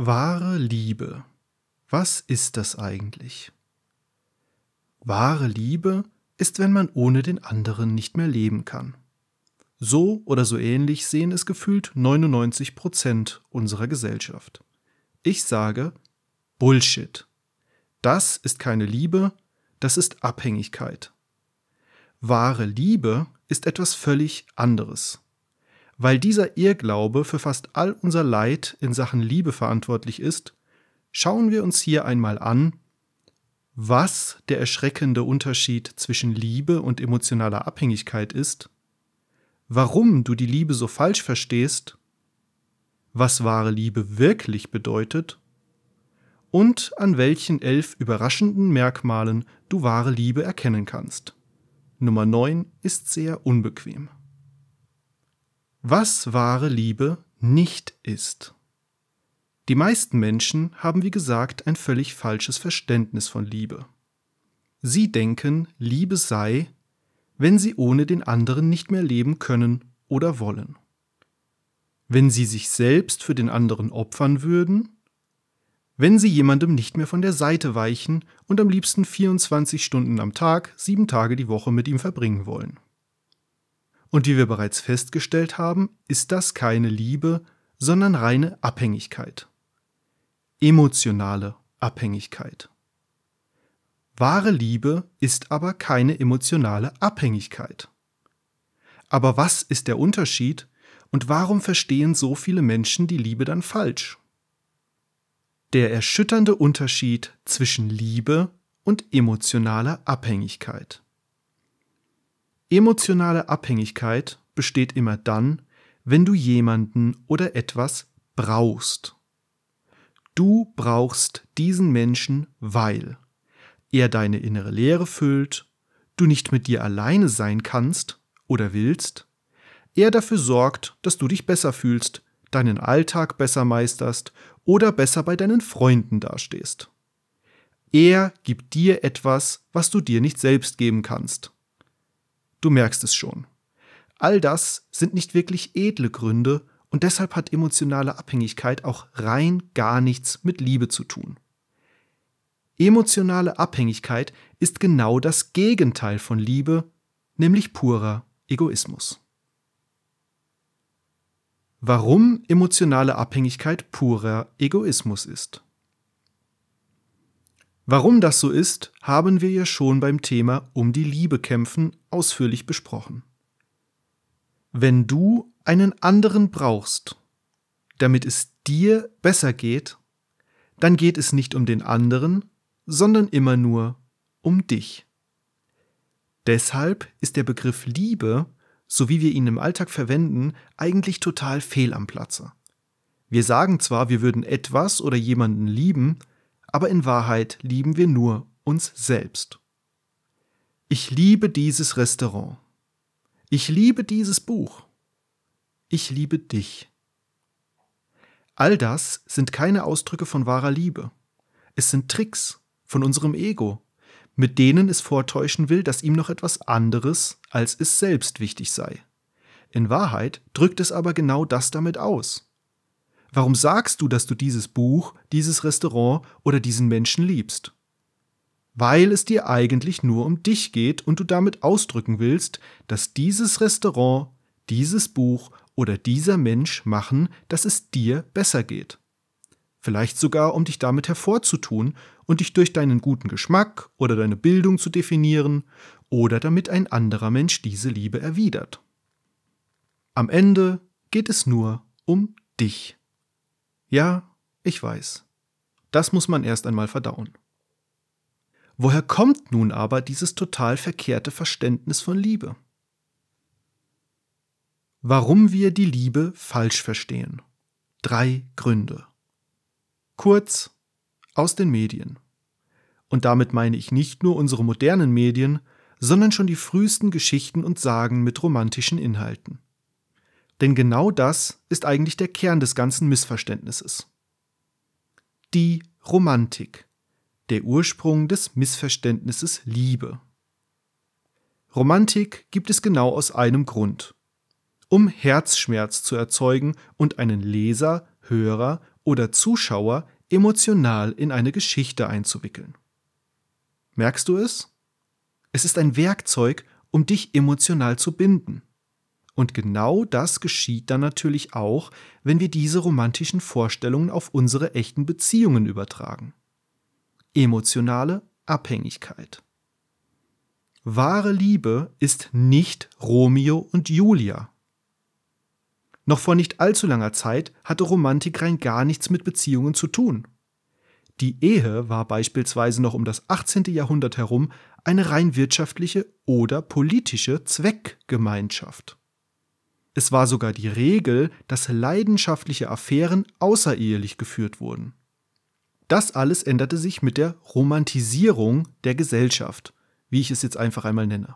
Wahre Liebe. Was ist das eigentlich? Wahre Liebe ist, wenn man ohne den anderen nicht mehr leben kann. So oder so ähnlich sehen es gefühlt 99 Prozent unserer Gesellschaft. Ich sage Bullshit. Das ist keine Liebe, das ist Abhängigkeit. Wahre Liebe ist etwas völlig anderes. Weil dieser Irrglaube für fast all unser Leid in Sachen Liebe verantwortlich ist, schauen wir uns hier einmal an, was der erschreckende Unterschied zwischen Liebe und emotionaler Abhängigkeit ist, warum du die Liebe so falsch verstehst, was wahre Liebe wirklich bedeutet und an welchen elf überraschenden Merkmalen du wahre Liebe erkennen kannst. Nummer 9 ist sehr unbequem was wahre Liebe nicht ist. Die meisten Menschen haben, wie gesagt, ein völlig falsches Verständnis von Liebe. Sie denken, Liebe sei, wenn sie ohne den anderen nicht mehr leben können oder wollen. Wenn sie sich selbst für den anderen opfern würden, wenn sie jemandem nicht mehr von der Seite weichen und am liebsten 24 Stunden am Tag, sieben Tage die Woche mit ihm verbringen wollen. Und wie wir bereits festgestellt haben, ist das keine Liebe, sondern reine Abhängigkeit. Emotionale Abhängigkeit. Wahre Liebe ist aber keine emotionale Abhängigkeit. Aber was ist der Unterschied und warum verstehen so viele Menschen die Liebe dann falsch? Der erschütternde Unterschied zwischen Liebe und emotionaler Abhängigkeit. Emotionale Abhängigkeit besteht immer dann, wenn du jemanden oder etwas brauchst. Du brauchst diesen Menschen, weil er deine innere Leere füllt, du nicht mit dir alleine sein kannst oder willst, er dafür sorgt, dass du dich besser fühlst, deinen Alltag besser meisterst oder besser bei deinen Freunden dastehst. Er gibt dir etwas, was du dir nicht selbst geben kannst. Du merkst es schon. All das sind nicht wirklich edle Gründe und deshalb hat emotionale Abhängigkeit auch rein gar nichts mit Liebe zu tun. Emotionale Abhängigkeit ist genau das Gegenteil von Liebe, nämlich purer Egoismus. Warum emotionale Abhängigkeit purer Egoismus ist. Warum das so ist, haben wir ja schon beim Thema um die Liebe kämpfen ausführlich besprochen. Wenn du einen anderen brauchst, damit es dir besser geht, dann geht es nicht um den anderen, sondern immer nur um dich. Deshalb ist der Begriff Liebe, so wie wir ihn im Alltag verwenden, eigentlich total fehl am Platze. Wir sagen zwar, wir würden etwas oder jemanden lieben, aber in Wahrheit lieben wir nur uns selbst. Ich liebe dieses Restaurant. Ich liebe dieses Buch. Ich liebe dich. All das sind keine Ausdrücke von wahrer Liebe. Es sind Tricks von unserem Ego, mit denen es vortäuschen will, dass ihm noch etwas anderes als es selbst wichtig sei. In Wahrheit drückt es aber genau das damit aus. Warum sagst du, dass du dieses Buch, dieses Restaurant oder diesen Menschen liebst? Weil es dir eigentlich nur um dich geht und du damit ausdrücken willst, dass dieses Restaurant, dieses Buch oder dieser Mensch machen, dass es dir besser geht. Vielleicht sogar, um dich damit hervorzutun und dich durch deinen guten Geschmack oder deine Bildung zu definieren oder damit ein anderer Mensch diese Liebe erwidert. Am Ende geht es nur um dich. Ja, ich weiß. Das muss man erst einmal verdauen. Woher kommt nun aber dieses total verkehrte Verständnis von Liebe? Warum wir die Liebe falsch verstehen. Drei Gründe. Kurz aus den Medien. Und damit meine ich nicht nur unsere modernen Medien, sondern schon die frühesten Geschichten und Sagen mit romantischen Inhalten. Denn genau das ist eigentlich der Kern des ganzen Missverständnisses. Die Romantik, der Ursprung des Missverständnisses Liebe. Romantik gibt es genau aus einem Grund. Um Herzschmerz zu erzeugen und einen Leser, Hörer oder Zuschauer emotional in eine Geschichte einzuwickeln. Merkst du es? Es ist ein Werkzeug, um dich emotional zu binden. Und genau das geschieht dann natürlich auch, wenn wir diese romantischen Vorstellungen auf unsere echten Beziehungen übertragen. Emotionale Abhängigkeit. Wahre Liebe ist nicht Romeo und Julia. Noch vor nicht allzu langer Zeit hatte Romantik rein gar nichts mit Beziehungen zu tun. Die Ehe war beispielsweise noch um das 18. Jahrhundert herum eine rein wirtschaftliche oder politische Zweckgemeinschaft. Es war sogar die Regel, dass leidenschaftliche Affären außerehelich geführt wurden. Das alles änderte sich mit der Romantisierung der Gesellschaft, wie ich es jetzt einfach einmal nenne.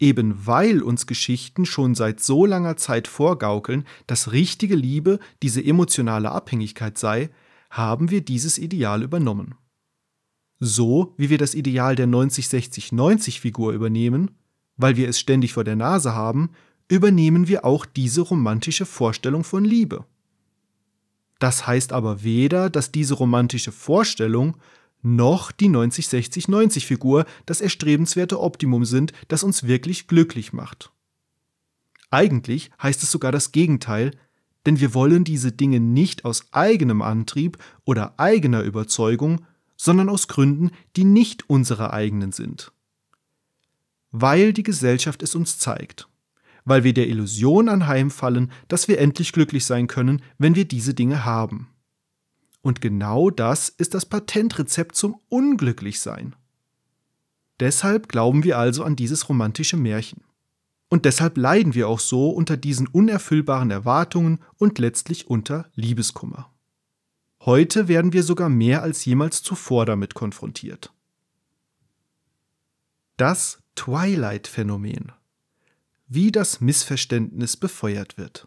Eben weil uns Geschichten schon seit so langer Zeit vorgaukeln, dass richtige Liebe diese emotionale Abhängigkeit sei, haben wir dieses Ideal übernommen. So wie wir das Ideal der 90-60-90-Figur übernehmen, weil wir es ständig vor der Nase haben, übernehmen wir auch diese romantische Vorstellung von Liebe. Das heißt aber weder, dass diese romantische Vorstellung noch die 90-60-90-Figur das erstrebenswerte Optimum sind, das uns wirklich glücklich macht. Eigentlich heißt es sogar das Gegenteil, denn wir wollen diese Dinge nicht aus eigenem Antrieb oder eigener Überzeugung, sondern aus Gründen, die nicht unsere eigenen sind. Weil die Gesellschaft es uns zeigt, weil wir der Illusion anheimfallen, dass wir endlich glücklich sein können, wenn wir diese Dinge haben. Und genau das ist das Patentrezept zum Unglücklichsein. Deshalb glauben wir also an dieses romantische Märchen. Und deshalb leiden wir auch so unter diesen unerfüllbaren Erwartungen und letztlich unter Liebeskummer. Heute werden wir sogar mehr als jemals zuvor damit konfrontiert. Das Twilight-Phänomen. Wie das Missverständnis befeuert wird.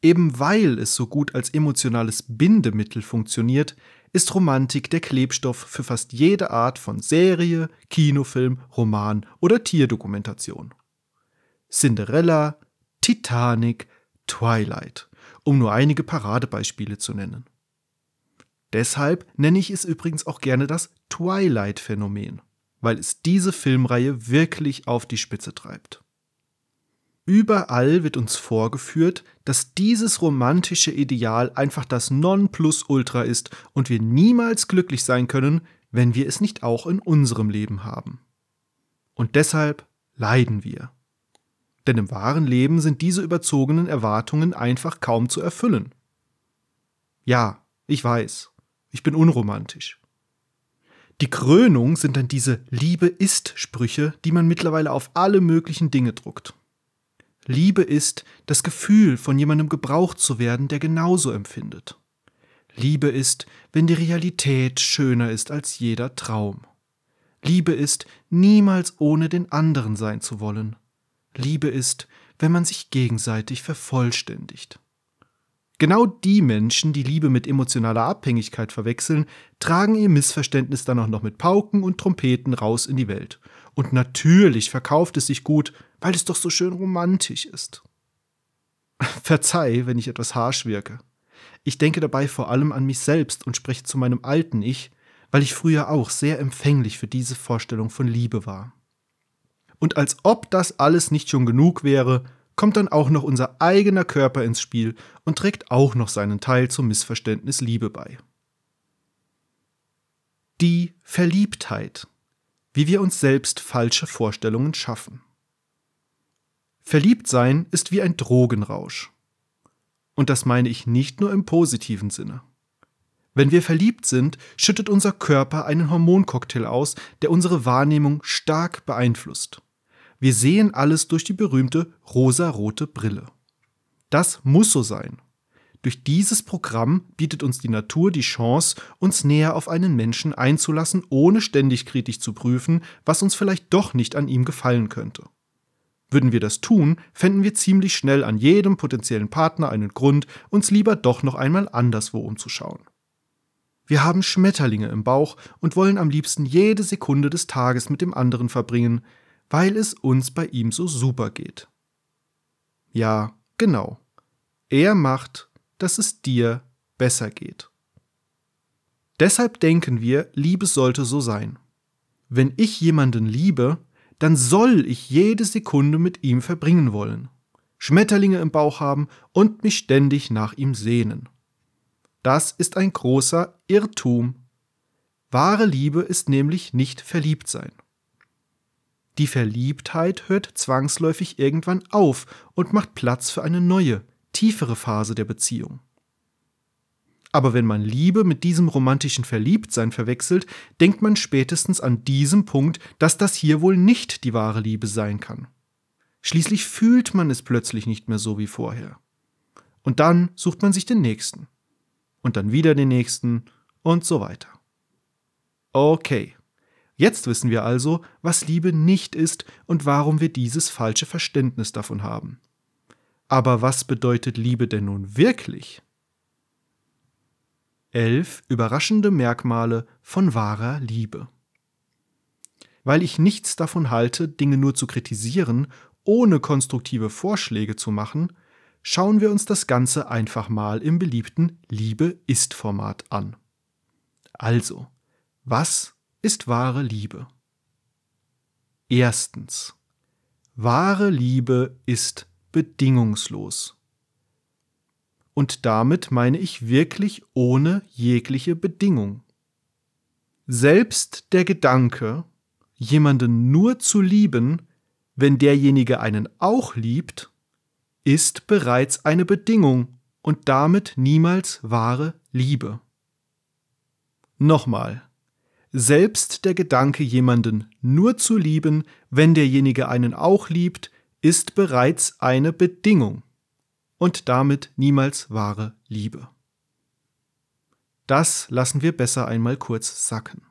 Eben weil es so gut als emotionales Bindemittel funktioniert, ist Romantik der Klebstoff für fast jede Art von Serie, Kinofilm, Roman oder Tierdokumentation. Cinderella, Titanic, Twilight, um nur einige Paradebeispiele zu nennen. Deshalb nenne ich es übrigens auch gerne das Twilight-Phänomen, weil es diese Filmreihe wirklich auf die Spitze treibt. Überall wird uns vorgeführt, dass dieses romantische Ideal einfach das Nonplusultra ist und wir niemals glücklich sein können, wenn wir es nicht auch in unserem Leben haben. Und deshalb leiden wir. Denn im wahren Leben sind diese überzogenen Erwartungen einfach kaum zu erfüllen. Ja, ich weiß, ich bin unromantisch. Die Krönung sind dann diese Liebe ist Sprüche, die man mittlerweile auf alle möglichen Dinge druckt. Liebe ist das Gefühl, von jemandem gebraucht zu werden, der genauso empfindet. Liebe ist, wenn die Realität schöner ist als jeder Traum. Liebe ist, niemals ohne den anderen sein zu wollen. Liebe ist, wenn man sich gegenseitig vervollständigt. Genau die Menschen, die Liebe mit emotionaler Abhängigkeit verwechseln, tragen ihr Missverständnis dann auch noch mit Pauken und Trompeten raus in die Welt. Und natürlich verkauft es sich gut, weil es doch so schön romantisch ist. Verzeih, wenn ich etwas harsch wirke. Ich denke dabei vor allem an mich selbst und spreche zu meinem alten Ich, weil ich früher auch sehr empfänglich für diese Vorstellung von Liebe war. Und als ob das alles nicht schon genug wäre, kommt dann auch noch unser eigener Körper ins Spiel und trägt auch noch seinen Teil zum Missverständnis Liebe bei. Die Verliebtheit, wie wir uns selbst falsche Vorstellungen schaffen. Verliebtsein ist wie ein Drogenrausch. Und das meine ich nicht nur im positiven Sinne. Wenn wir verliebt sind, schüttet unser Körper einen Hormoncocktail aus, der unsere Wahrnehmung stark beeinflusst. Wir sehen alles durch die berühmte rosarote Brille. Das muss so sein. Durch dieses Programm bietet uns die Natur die Chance, uns näher auf einen Menschen einzulassen, ohne ständig kritisch zu prüfen, was uns vielleicht doch nicht an ihm gefallen könnte. Würden wir das tun, fänden wir ziemlich schnell an jedem potenziellen Partner einen Grund, uns lieber doch noch einmal anderswo umzuschauen. Wir haben Schmetterlinge im Bauch und wollen am liebsten jede Sekunde des Tages mit dem anderen verbringen, weil es uns bei ihm so super geht. Ja, genau. Er macht, dass es dir besser geht. Deshalb denken wir, Liebe sollte so sein. Wenn ich jemanden liebe, dann soll ich jede Sekunde mit ihm verbringen wollen, Schmetterlinge im Bauch haben und mich ständig nach ihm sehnen. Das ist ein großer Irrtum. Wahre Liebe ist nämlich nicht verliebt sein. Die Verliebtheit hört zwangsläufig irgendwann auf und macht Platz für eine neue, tiefere Phase der Beziehung. Aber wenn man Liebe mit diesem romantischen Verliebtsein verwechselt, denkt man spätestens an diesem Punkt, dass das hier wohl nicht die wahre Liebe sein kann. Schließlich fühlt man es plötzlich nicht mehr so wie vorher. Und dann sucht man sich den nächsten. Und dann wieder den nächsten und so weiter. Okay, jetzt wissen wir also, was Liebe nicht ist und warum wir dieses falsche Verständnis davon haben. Aber was bedeutet Liebe denn nun wirklich? Elf überraschende Merkmale von wahrer Liebe. Weil ich nichts davon halte, Dinge nur zu kritisieren, ohne konstruktive Vorschläge zu machen, schauen wir uns das Ganze einfach mal im beliebten Liebe ist Format an. Also, was ist wahre Liebe? Erstens. Wahre Liebe ist bedingungslos und damit meine ich wirklich ohne jegliche Bedingung. Selbst der Gedanke, jemanden nur zu lieben, wenn derjenige einen auch liebt, ist bereits eine Bedingung und damit niemals wahre Liebe. Nochmal. Selbst der Gedanke, jemanden nur zu lieben, wenn derjenige einen auch liebt, ist bereits eine Bedingung und damit niemals wahre Liebe. Das lassen wir besser einmal kurz sacken.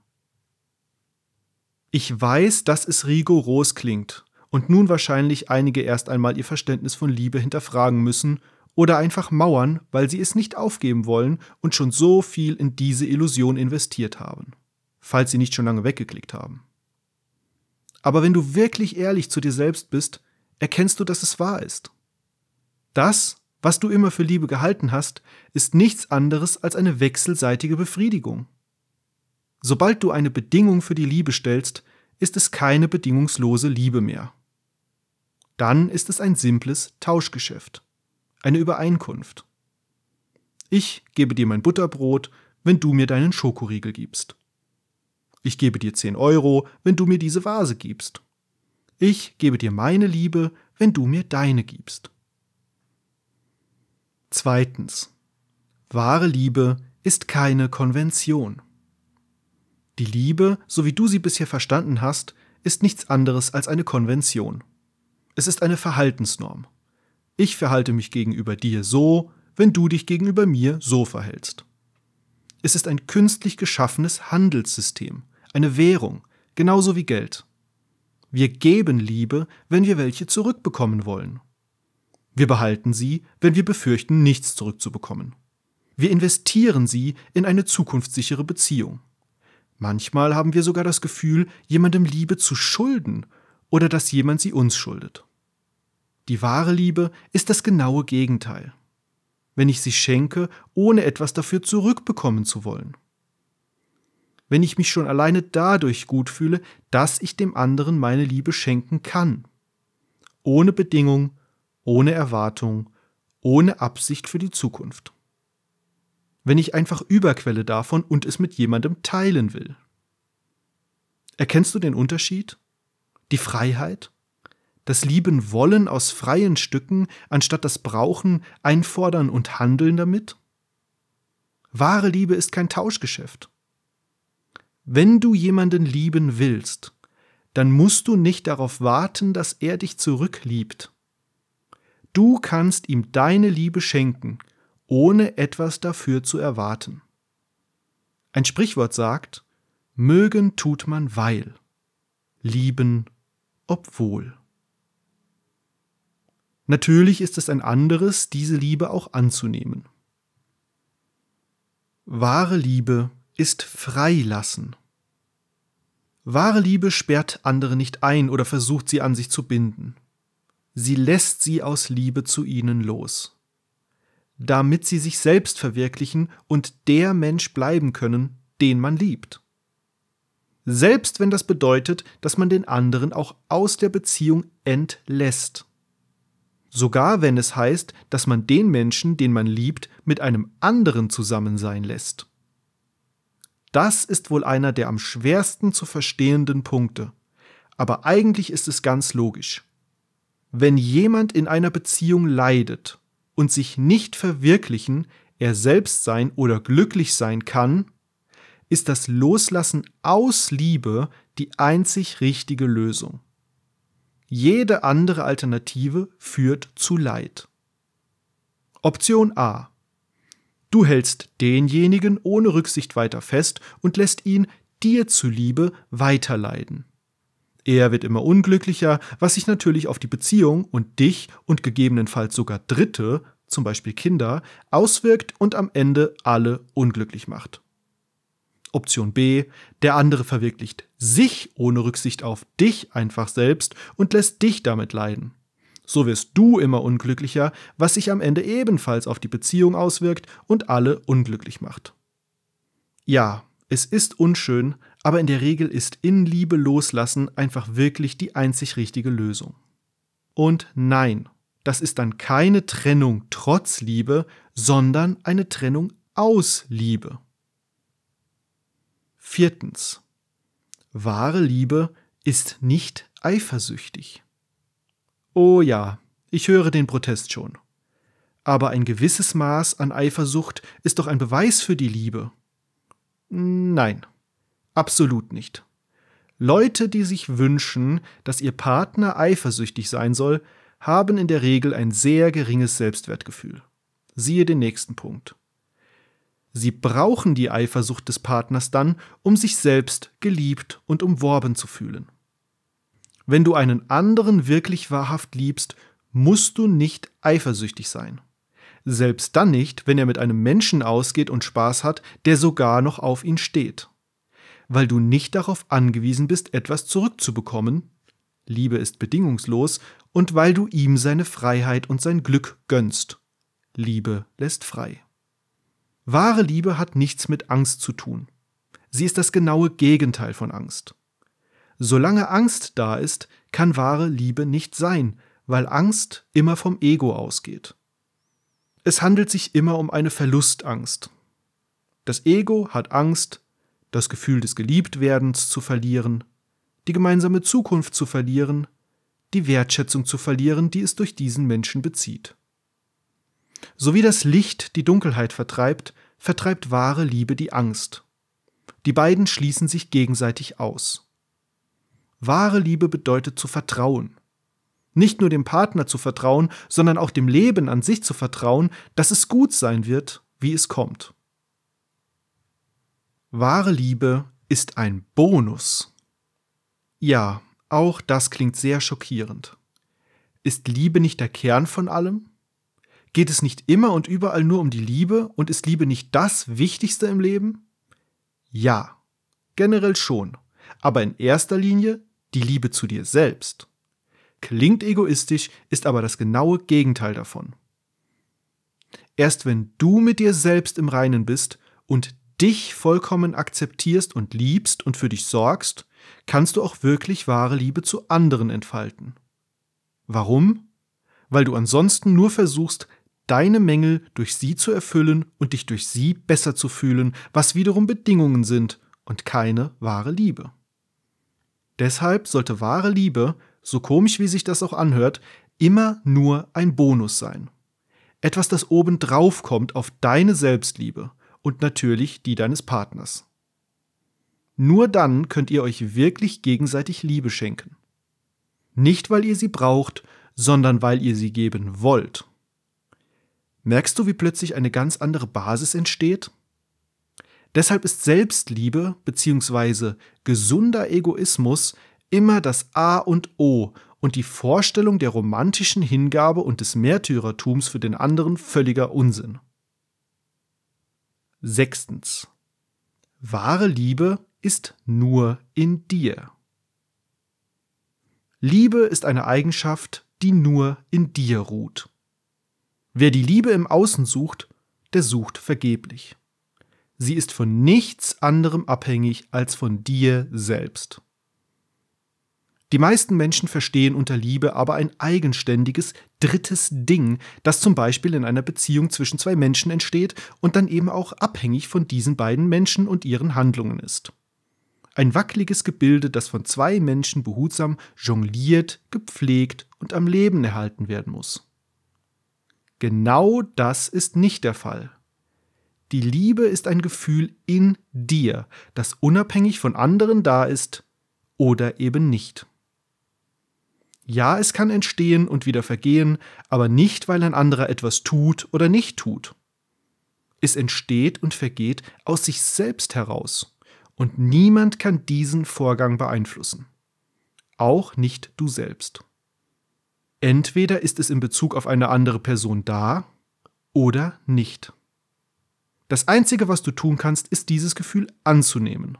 Ich weiß, dass es rigoros klingt und nun wahrscheinlich einige erst einmal ihr Verständnis von Liebe hinterfragen müssen oder einfach mauern, weil sie es nicht aufgeben wollen und schon so viel in diese Illusion investiert haben, falls sie nicht schon lange weggeklickt haben. Aber wenn du wirklich ehrlich zu dir selbst bist, erkennst du, dass es wahr ist. Das, was du immer für Liebe gehalten hast, ist nichts anderes als eine wechselseitige Befriedigung. Sobald du eine Bedingung für die Liebe stellst, ist es keine bedingungslose Liebe mehr. Dann ist es ein simples Tauschgeschäft, eine Übereinkunft. Ich gebe dir mein Butterbrot, wenn du mir deinen Schokoriegel gibst. Ich gebe dir 10 Euro, wenn du mir diese Vase gibst. Ich gebe dir meine Liebe, wenn du mir deine gibst. Zweitens. Wahre Liebe ist keine Konvention. Die Liebe, so wie du sie bisher verstanden hast, ist nichts anderes als eine Konvention. Es ist eine Verhaltensnorm. Ich verhalte mich gegenüber dir so, wenn du dich gegenüber mir so verhältst. Es ist ein künstlich geschaffenes Handelssystem, eine Währung, genauso wie Geld. Wir geben Liebe, wenn wir welche zurückbekommen wollen. Wir behalten sie, wenn wir befürchten, nichts zurückzubekommen. Wir investieren sie in eine zukunftssichere Beziehung. Manchmal haben wir sogar das Gefühl, jemandem Liebe zu schulden oder dass jemand sie uns schuldet. Die wahre Liebe ist das genaue Gegenteil. Wenn ich sie schenke, ohne etwas dafür zurückbekommen zu wollen. Wenn ich mich schon alleine dadurch gut fühle, dass ich dem anderen meine Liebe schenken kann. Ohne Bedingung, ohne Erwartung, ohne Absicht für die Zukunft. Wenn ich einfach Überquelle davon und es mit jemandem teilen will. Erkennst du den Unterschied? Die Freiheit? Das Lieben wollen aus freien Stücken, anstatt das Brauchen, Einfordern und Handeln damit? Wahre Liebe ist kein Tauschgeschäft. Wenn du jemanden lieben willst, dann musst du nicht darauf warten, dass er dich zurückliebt. Du kannst ihm deine Liebe schenken, ohne etwas dafür zu erwarten. Ein Sprichwort sagt, mögen tut man weil, lieben obwohl. Natürlich ist es ein anderes, diese Liebe auch anzunehmen. Wahre Liebe ist Freilassen. Wahre Liebe sperrt andere nicht ein oder versucht sie an sich zu binden sie lässt sie aus Liebe zu ihnen los. damit sie sich selbst verwirklichen und der Mensch bleiben können, den man liebt. Selbst wenn das bedeutet, dass man den anderen auch aus der Beziehung entlässt. Sogar wenn es heißt, dass man den Menschen, den man liebt, mit einem anderen zusammen sein lässt. Das ist wohl einer der am schwersten zu verstehenden Punkte. Aber eigentlich ist es ganz logisch. Wenn jemand in einer Beziehung leidet und sich nicht verwirklichen, er selbst sein oder glücklich sein kann, ist das Loslassen aus Liebe die einzig richtige Lösung. Jede andere Alternative führt zu Leid. Option A. Du hältst denjenigen ohne Rücksicht weiter fest und lässt ihn dir zuliebe weiterleiden. Er wird immer unglücklicher, was sich natürlich auf die Beziehung und dich und gegebenenfalls sogar Dritte, zum Beispiel Kinder, auswirkt und am Ende alle unglücklich macht. Option B, der andere verwirklicht sich ohne Rücksicht auf dich einfach selbst und lässt dich damit leiden. So wirst du immer unglücklicher, was sich am Ende ebenfalls auf die Beziehung auswirkt und alle unglücklich macht. Ja, es ist unschön, aber in der Regel ist in Liebe loslassen einfach wirklich die einzig richtige Lösung. Und nein, das ist dann keine Trennung trotz Liebe, sondern eine Trennung aus Liebe. Viertens. Wahre Liebe ist nicht eifersüchtig. Oh ja, ich höre den Protest schon. Aber ein gewisses Maß an Eifersucht ist doch ein Beweis für die Liebe. Nein, absolut nicht. Leute, die sich wünschen, dass ihr Partner eifersüchtig sein soll, haben in der Regel ein sehr geringes Selbstwertgefühl. Siehe den nächsten Punkt. Sie brauchen die Eifersucht des Partners dann, um sich selbst geliebt und umworben zu fühlen. Wenn du einen anderen wirklich wahrhaft liebst, musst du nicht eifersüchtig sein. Selbst dann nicht, wenn er mit einem Menschen ausgeht und Spaß hat, der sogar noch auf ihn steht. Weil du nicht darauf angewiesen bist, etwas zurückzubekommen, Liebe ist bedingungslos, und weil du ihm seine Freiheit und sein Glück gönnst. Liebe lässt frei. Wahre Liebe hat nichts mit Angst zu tun. Sie ist das genaue Gegenteil von Angst. Solange Angst da ist, kann wahre Liebe nicht sein, weil Angst immer vom Ego ausgeht. Es handelt sich immer um eine Verlustangst. Das Ego hat Angst, das Gefühl des Geliebtwerdens zu verlieren, die gemeinsame Zukunft zu verlieren, die Wertschätzung zu verlieren, die es durch diesen Menschen bezieht. So wie das Licht die Dunkelheit vertreibt, vertreibt wahre Liebe die Angst. Die beiden schließen sich gegenseitig aus. Wahre Liebe bedeutet zu vertrauen. Nicht nur dem Partner zu vertrauen, sondern auch dem Leben an sich zu vertrauen, dass es gut sein wird, wie es kommt. Wahre Liebe ist ein Bonus. Ja, auch das klingt sehr schockierend. Ist Liebe nicht der Kern von allem? Geht es nicht immer und überall nur um die Liebe und ist Liebe nicht das Wichtigste im Leben? Ja, generell schon, aber in erster Linie die Liebe zu dir selbst. Klingt egoistisch, ist aber das genaue Gegenteil davon. Erst wenn du mit dir selbst im Reinen bist und dich vollkommen akzeptierst und liebst und für dich sorgst, kannst du auch wirklich wahre Liebe zu anderen entfalten. Warum? Weil du ansonsten nur versuchst, deine Mängel durch sie zu erfüllen und dich durch sie besser zu fühlen, was wiederum Bedingungen sind und keine wahre Liebe. Deshalb sollte wahre Liebe, so komisch wie sich das auch anhört, immer nur ein Bonus sein. Etwas, das oben drauf kommt auf deine Selbstliebe und natürlich die deines Partners. Nur dann könnt ihr euch wirklich gegenseitig Liebe schenken. Nicht, weil ihr sie braucht, sondern weil ihr sie geben wollt. Merkst du, wie plötzlich eine ganz andere Basis entsteht? Deshalb ist Selbstliebe bzw. gesunder Egoismus immer das A und O und die Vorstellung der romantischen Hingabe und des Märtyrertums für den anderen völliger Unsinn. Sechstens. Wahre Liebe ist nur in dir. Liebe ist eine Eigenschaft, die nur in dir ruht. Wer die Liebe im Außen sucht, der sucht vergeblich. Sie ist von nichts anderem abhängig als von dir selbst. Die meisten Menschen verstehen unter Liebe aber ein eigenständiges drittes Ding, das zum Beispiel in einer Beziehung zwischen zwei Menschen entsteht und dann eben auch abhängig von diesen beiden Menschen und ihren Handlungen ist. Ein wackeliges Gebilde, das von zwei Menschen behutsam jongliert, gepflegt und am Leben erhalten werden muss. Genau das ist nicht der Fall. Die Liebe ist ein Gefühl in dir, das unabhängig von anderen da ist oder eben nicht. Ja, es kann entstehen und wieder vergehen, aber nicht, weil ein anderer etwas tut oder nicht tut. Es entsteht und vergeht aus sich selbst heraus, und niemand kann diesen Vorgang beeinflussen. Auch nicht du selbst. Entweder ist es in Bezug auf eine andere Person da oder nicht. Das Einzige, was du tun kannst, ist dieses Gefühl anzunehmen.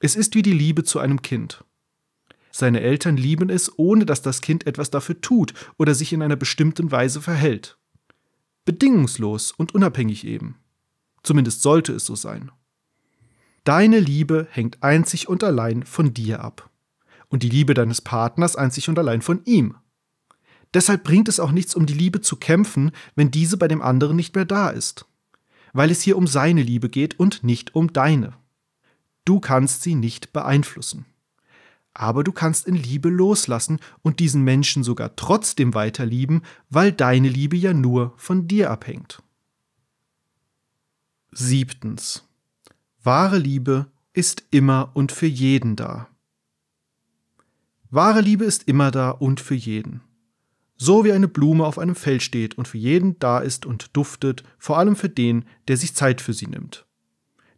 Es ist wie die Liebe zu einem Kind. Seine Eltern lieben es, ohne dass das Kind etwas dafür tut oder sich in einer bestimmten Weise verhält. Bedingungslos und unabhängig eben. Zumindest sollte es so sein. Deine Liebe hängt einzig und allein von dir ab. Und die Liebe deines Partners einzig und allein von ihm. Deshalb bringt es auch nichts, um die Liebe zu kämpfen, wenn diese bei dem anderen nicht mehr da ist. Weil es hier um seine Liebe geht und nicht um deine. Du kannst sie nicht beeinflussen aber du kannst in Liebe loslassen und diesen Menschen sogar trotzdem weiterlieben, weil deine Liebe ja nur von dir abhängt. Siebtens. Wahre Liebe ist immer und für jeden da. Wahre Liebe ist immer da und für jeden. So wie eine Blume auf einem Feld steht und für jeden da ist und duftet, vor allem für den, der sich Zeit für sie nimmt.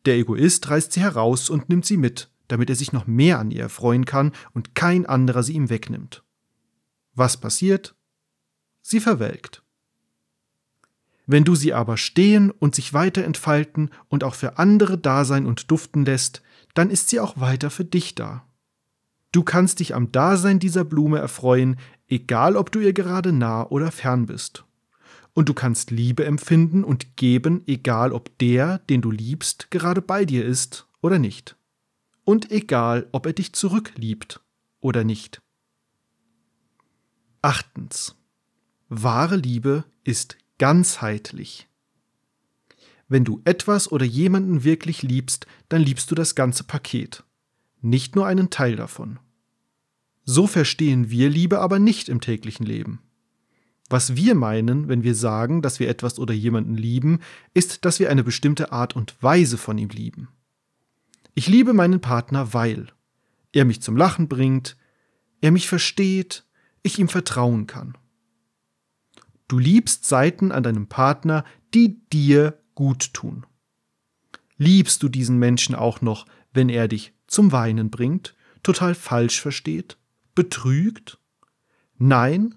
Der Egoist reißt sie heraus und nimmt sie mit, damit er sich noch mehr an ihr erfreuen kann und kein anderer sie ihm wegnimmt. Was passiert? Sie verwelkt. Wenn du sie aber stehen und sich weiter entfalten und auch für andere da sein und duften lässt, dann ist sie auch weiter für dich da. Du kannst dich am Dasein dieser Blume erfreuen, egal ob du ihr gerade nah oder fern bist. Und du kannst Liebe empfinden und geben, egal ob der, den du liebst, gerade bei dir ist oder nicht und egal, ob er dich zurückliebt oder nicht. Achtens. Wahre Liebe ist ganzheitlich. Wenn du etwas oder jemanden wirklich liebst, dann liebst du das ganze Paket, nicht nur einen Teil davon. So verstehen wir Liebe aber nicht im täglichen Leben. Was wir meinen, wenn wir sagen, dass wir etwas oder jemanden lieben, ist, dass wir eine bestimmte Art und Weise von ihm lieben. Ich liebe meinen Partner, weil er mich zum Lachen bringt, er mich versteht, ich ihm vertrauen kann. Du liebst Seiten an deinem Partner, die dir gut tun. Liebst du diesen Menschen auch noch, wenn er dich zum Weinen bringt, total falsch versteht, betrügt? Nein,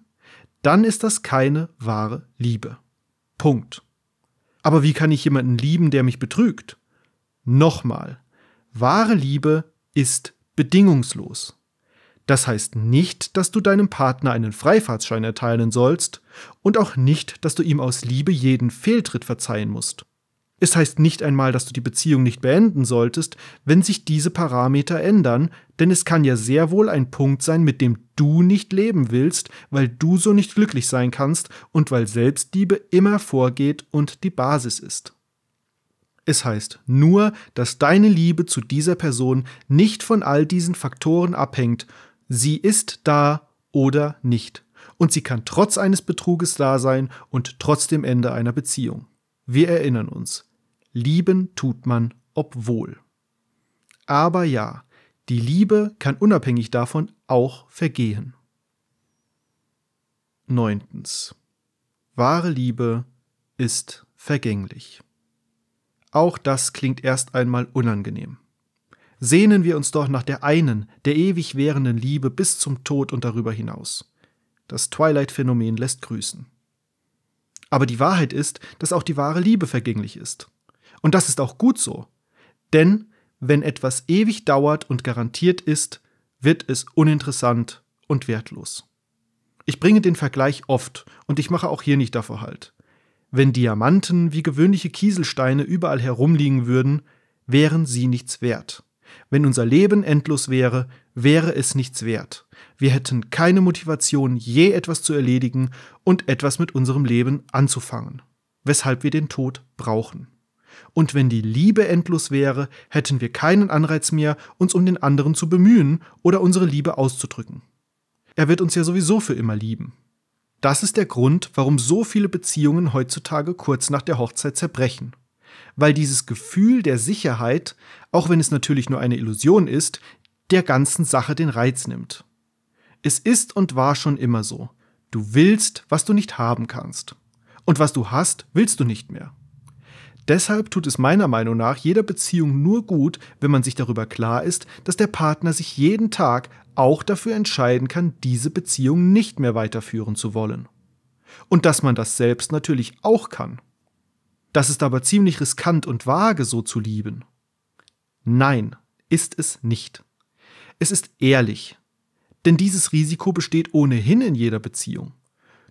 dann ist das keine wahre Liebe. Punkt. Aber wie kann ich jemanden lieben, der mich betrügt? Nochmal, Wahre Liebe ist bedingungslos. Das heißt nicht, dass du deinem Partner einen Freifahrtschein erteilen sollst und auch nicht, dass du ihm aus Liebe jeden Fehltritt verzeihen musst. Es heißt nicht einmal, dass du die Beziehung nicht beenden solltest, wenn sich diese Parameter ändern, denn es kann ja sehr wohl ein Punkt sein, mit dem du nicht leben willst, weil du so nicht glücklich sein kannst und weil Selbstliebe immer vorgeht und die Basis ist. Es heißt nur, dass deine Liebe zu dieser Person nicht von all diesen Faktoren abhängt. Sie ist da oder nicht. Und sie kann trotz eines Betruges da sein und trotz dem Ende einer Beziehung. Wir erinnern uns. Lieben tut man obwohl. Aber ja, die Liebe kann unabhängig davon auch vergehen. Neuntens. Wahre Liebe ist vergänglich. Auch das klingt erst einmal unangenehm. Sehnen wir uns doch nach der einen, der ewig währenden Liebe bis zum Tod und darüber hinaus. Das Twilight-Phänomen lässt grüßen. Aber die Wahrheit ist, dass auch die wahre Liebe vergänglich ist. Und das ist auch gut so. Denn wenn etwas ewig dauert und garantiert ist, wird es uninteressant und wertlos. Ich bringe den Vergleich oft und ich mache auch hier nicht davor halt. Wenn Diamanten wie gewöhnliche Kieselsteine überall herumliegen würden, wären sie nichts wert. Wenn unser Leben endlos wäre, wäre es nichts wert. Wir hätten keine Motivation, je etwas zu erledigen und etwas mit unserem Leben anzufangen, weshalb wir den Tod brauchen. Und wenn die Liebe endlos wäre, hätten wir keinen Anreiz mehr, uns um den anderen zu bemühen oder unsere Liebe auszudrücken. Er wird uns ja sowieso für immer lieben. Das ist der Grund, warum so viele Beziehungen heutzutage kurz nach der Hochzeit zerbrechen. Weil dieses Gefühl der Sicherheit, auch wenn es natürlich nur eine Illusion ist, der ganzen Sache den Reiz nimmt. Es ist und war schon immer so. Du willst, was du nicht haben kannst. Und was du hast, willst du nicht mehr. Deshalb tut es meiner Meinung nach jeder Beziehung nur gut, wenn man sich darüber klar ist, dass der Partner sich jeden Tag auch dafür entscheiden kann, diese Beziehung nicht mehr weiterführen zu wollen. Und dass man das selbst natürlich auch kann. Das ist aber ziemlich riskant und vage, so zu lieben. Nein, ist es nicht. Es ist ehrlich. Denn dieses Risiko besteht ohnehin in jeder Beziehung.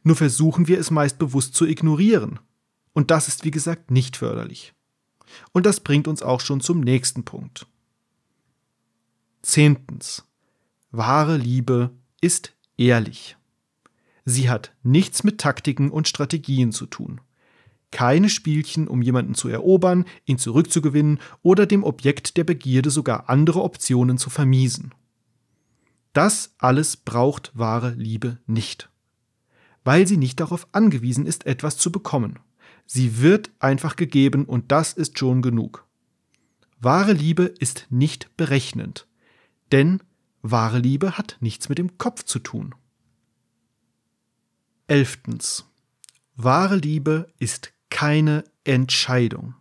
Nur versuchen wir es meist bewusst zu ignorieren. Und das ist, wie gesagt, nicht förderlich. Und das bringt uns auch schon zum nächsten Punkt. Zehntens. Wahre Liebe ist ehrlich. Sie hat nichts mit Taktiken und Strategien zu tun. Keine Spielchen, um jemanden zu erobern, ihn zurückzugewinnen oder dem Objekt der Begierde sogar andere Optionen zu vermiesen. Das alles braucht wahre Liebe nicht, weil sie nicht darauf angewiesen ist, etwas zu bekommen. Sie wird einfach gegeben und das ist schon genug. Wahre Liebe ist nicht berechnend, denn Wahre Liebe hat nichts mit dem Kopf zu tun. Elftens. Wahre Liebe ist keine Entscheidung.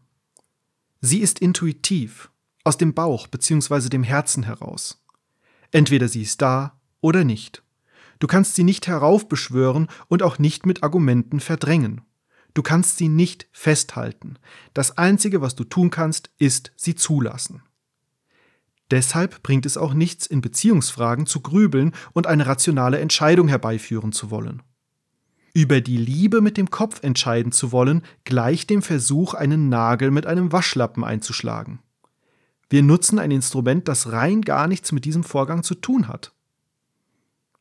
Sie ist intuitiv, aus dem Bauch bzw. dem Herzen heraus. Entweder sie ist da oder nicht. Du kannst sie nicht heraufbeschwören und auch nicht mit Argumenten verdrängen. Du kannst sie nicht festhalten. Das Einzige, was du tun kannst, ist sie zulassen. Deshalb bringt es auch nichts, in Beziehungsfragen zu grübeln und eine rationale Entscheidung herbeiführen zu wollen. Über die Liebe mit dem Kopf entscheiden zu wollen, gleicht dem Versuch, einen Nagel mit einem Waschlappen einzuschlagen. Wir nutzen ein Instrument, das rein gar nichts mit diesem Vorgang zu tun hat.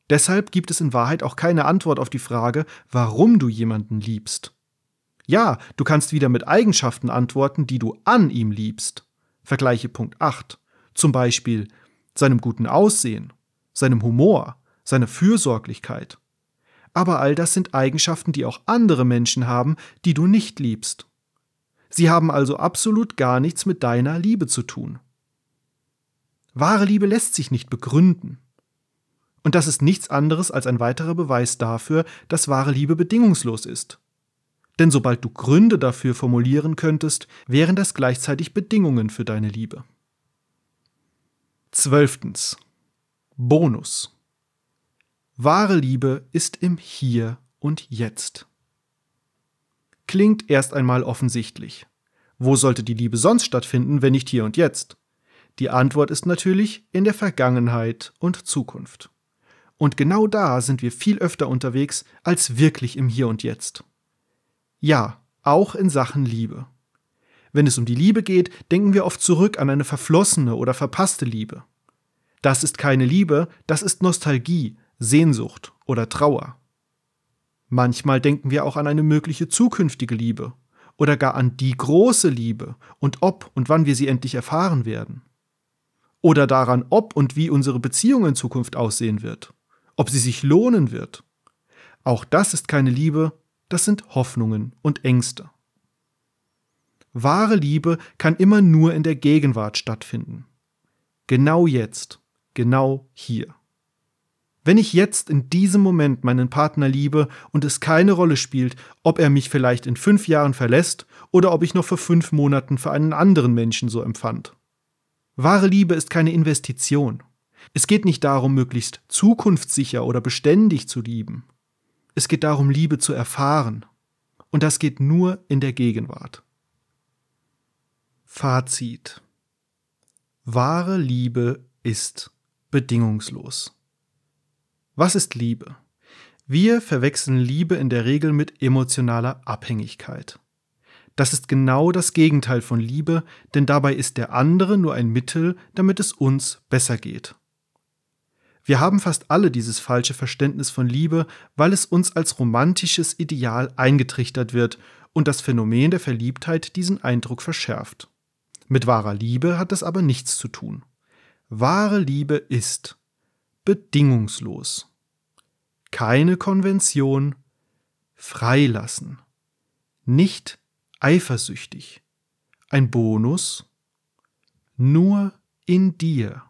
Deshalb gibt es in Wahrheit auch keine Antwort auf die Frage, warum du jemanden liebst. Ja, du kannst wieder mit Eigenschaften antworten, die du an ihm liebst. Vergleiche Punkt 8 zum Beispiel seinem guten Aussehen, seinem Humor, seiner Fürsorglichkeit. Aber all das sind Eigenschaften, die auch andere Menschen haben, die du nicht liebst. Sie haben also absolut gar nichts mit deiner Liebe zu tun. Wahre Liebe lässt sich nicht begründen. Und das ist nichts anderes als ein weiterer Beweis dafür, dass wahre Liebe bedingungslos ist. Denn sobald du Gründe dafür formulieren könntest, wären das gleichzeitig Bedingungen für deine Liebe. Zwölftens. Bonus. Wahre Liebe ist im Hier und Jetzt. Klingt erst einmal offensichtlich. Wo sollte die Liebe sonst stattfinden, wenn nicht hier und jetzt? Die Antwort ist natürlich in der Vergangenheit und Zukunft. Und genau da sind wir viel öfter unterwegs als wirklich im Hier und Jetzt. Ja, auch in Sachen Liebe. Wenn es um die Liebe geht, denken wir oft zurück an eine verflossene oder verpasste Liebe. Das ist keine Liebe, das ist Nostalgie, Sehnsucht oder Trauer. Manchmal denken wir auch an eine mögliche zukünftige Liebe oder gar an die große Liebe und ob und wann wir sie endlich erfahren werden. Oder daran, ob und wie unsere Beziehung in Zukunft aussehen wird, ob sie sich lohnen wird. Auch das ist keine Liebe, das sind Hoffnungen und Ängste. Wahre Liebe kann immer nur in der Gegenwart stattfinden. Genau jetzt, genau hier. Wenn ich jetzt in diesem Moment meinen Partner liebe und es keine Rolle spielt, ob er mich vielleicht in fünf Jahren verlässt oder ob ich noch vor fünf Monaten für einen anderen Menschen so empfand. Wahre Liebe ist keine Investition. Es geht nicht darum, möglichst zukunftssicher oder beständig zu lieben. Es geht darum, Liebe zu erfahren. Und das geht nur in der Gegenwart. Fazit. Wahre Liebe ist bedingungslos. Was ist Liebe? Wir verwechseln Liebe in der Regel mit emotionaler Abhängigkeit. Das ist genau das Gegenteil von Liebe, denn dabei ist der andere nur ein Mittel, damit es uns besser geht. Wir haben fast alle dieses falsche Verständnis von Liebe, weil es uns als romantisches Ideal eingetrichtert wird und das Phänomen der Verliebtheit diesen Eindruck verschärft. Mit wahrer Liebe hat es aber nichts zu tun. Wahre Liebe ist bedingungslos. Keine Konvention, freilassen, nicht eifersüchtig, ein Bonus, nur in dir,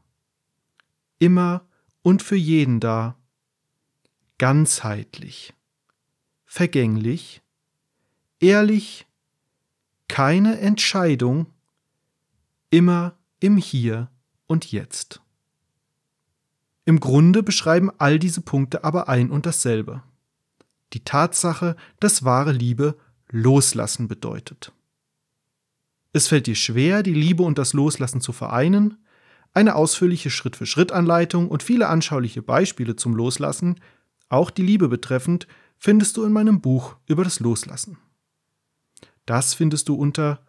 immer und für jeden da, ganzheitlich, vergänglich, ehrlich, keine Entscheidung, immer im Hier und Jetzt. Im Grunde beschreiben all diese Punkte aber ein und dasselbe. Die Tatsache, dass wahre Liebe Loslassen bedeutet. Es fällt dir schwer, die Liebe und das Loslassen zu vereinen? Eine ausführliche Schritt-für-Schritt-Anleitung und viele anschauliche Beispiele zum Loslassen, auch die Liebe betreffend, findest du in meinem Buch über das Loslassen. Das findest du unter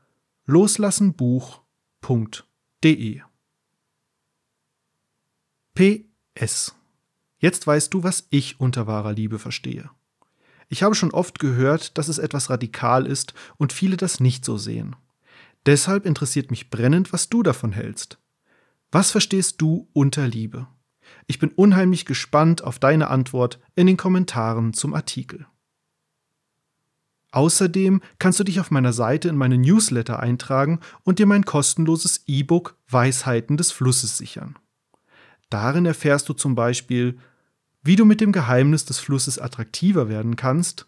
loslassenbuch.de. PS. Jetzt weißt du, was ich unter wahrer Liebe verstehe. Ich habe schon oft gehört, dass es etwas radikal ist und viele das nicht so sehen. Deshalb interessiert mich brennend, was du davon hältst. Was verstehst du unter Liebe? Ich bin unheimlich gespannt auf deine Antwort in den Kommentaren zum Artikel. Außerdem kannst du dich auf meiner Seite in meine Newsletter eintragen und dir mein kostenloses E-Book Weisheiten des Flusses sichern. Darin erfährst du zum Beispiel, wie du mit dem Geheimnis des Flusses attraktiver werden kannst,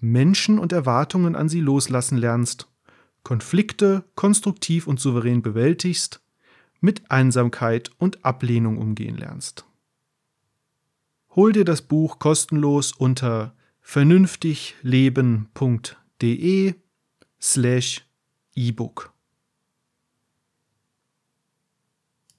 Menschen und Erwartungen an sie loslassen lernst, Konflikte konstruktiv und souverän bewältigst, mit Einsamkeit und Ablehnung umgehen lernst. Hol dir das Buch kostenlos unter vernünftigleben.de slash ebook.